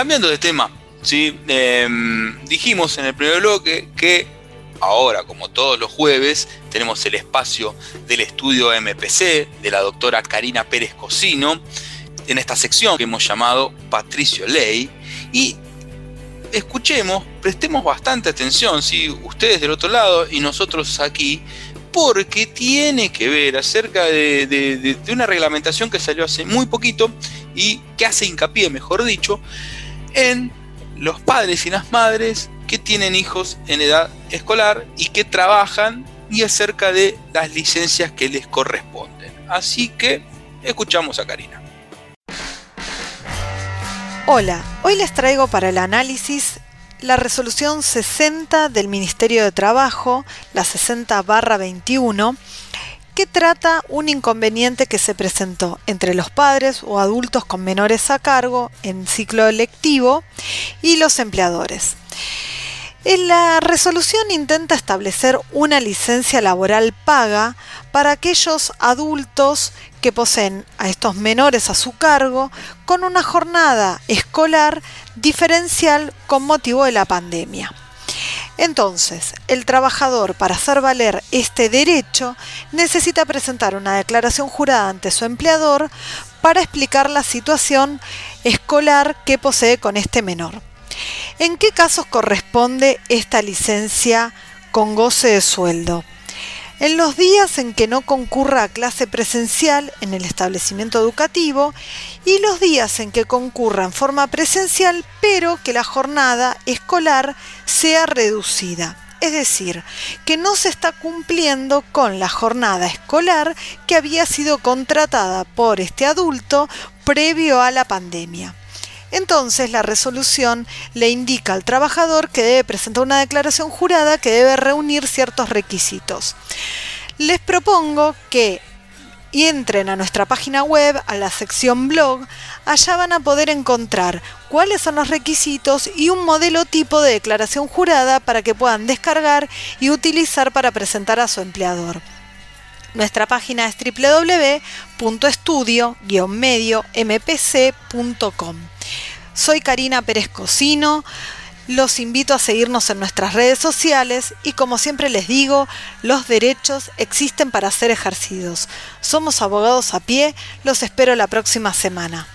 cambiando de tema, ¿sí? Em, dijimos en el primer bloque que ahora, como todos los jueves, tenemos el espacio del estudio MPC de la doctora Karina Pérez Cocino en esta sección que hemos llamado Patricio Ley y escuchemos, prestemos bastante atención, si ustedes del otro lado y nosotros aquí, porque tiene que ver acerca de, una reglamentación que salió hace muy poquito y que hace hincapié, mejor dicho, en los padres y las madres que tienen hijos en edad escolar y que trabajan y acerca de las licencias que les corresponden. Así que escuchamos a Karina. Hola, hoy les traigo para el análisis la resolución 60 del Ministerio de Trabajo, la 60 21, que trata un inconveniente que se presentó entre los padres o adultos con menores a cargo en ciclo lectivo y los empleadores. La resolución intenta establecer una licencia laboral paga para aquellos adultos que poseen a estos menores a su cargo con una jornada escolar diferencial con motivo de la pandemia. Entonces, el trabajador para hacer valer este derecho necesita presentar una declaración jurada ante su empleador para explicar la situación escolar que posee con este menor. ¿En qué casos corresponde esta licencia con goce de sueldo? En los días en que no concurra a clase presencial en el establecimiento educativo y los días en que concurra en forma presencial pero que la jornada escolar sea reducida. Es decir, que no se está cumpliendo con la jornada escolar que había sido contratada por este adulto previo a la pandemia. Entonces la resolución le indica al trabajador que debe presentar una declaración jurada que debe reunir ciertos requisitos. Les propongo que entren a nuestra página web, a la sección blog, allá van a poder encontrar cuáles son los requisitos y un modelo tipo de declaración jurada para que puedan descargar y utilizar para presentar a su empleador. Nuestra página es www.estudio-medio-mpc.com. Soy Karina Pérez Cocino. Los invito a seguirnos en nuestras redes sociales y como siempre les digo, los derechos existen para ser ejercidos. Somos abogados a pie, los espero la próxima semana.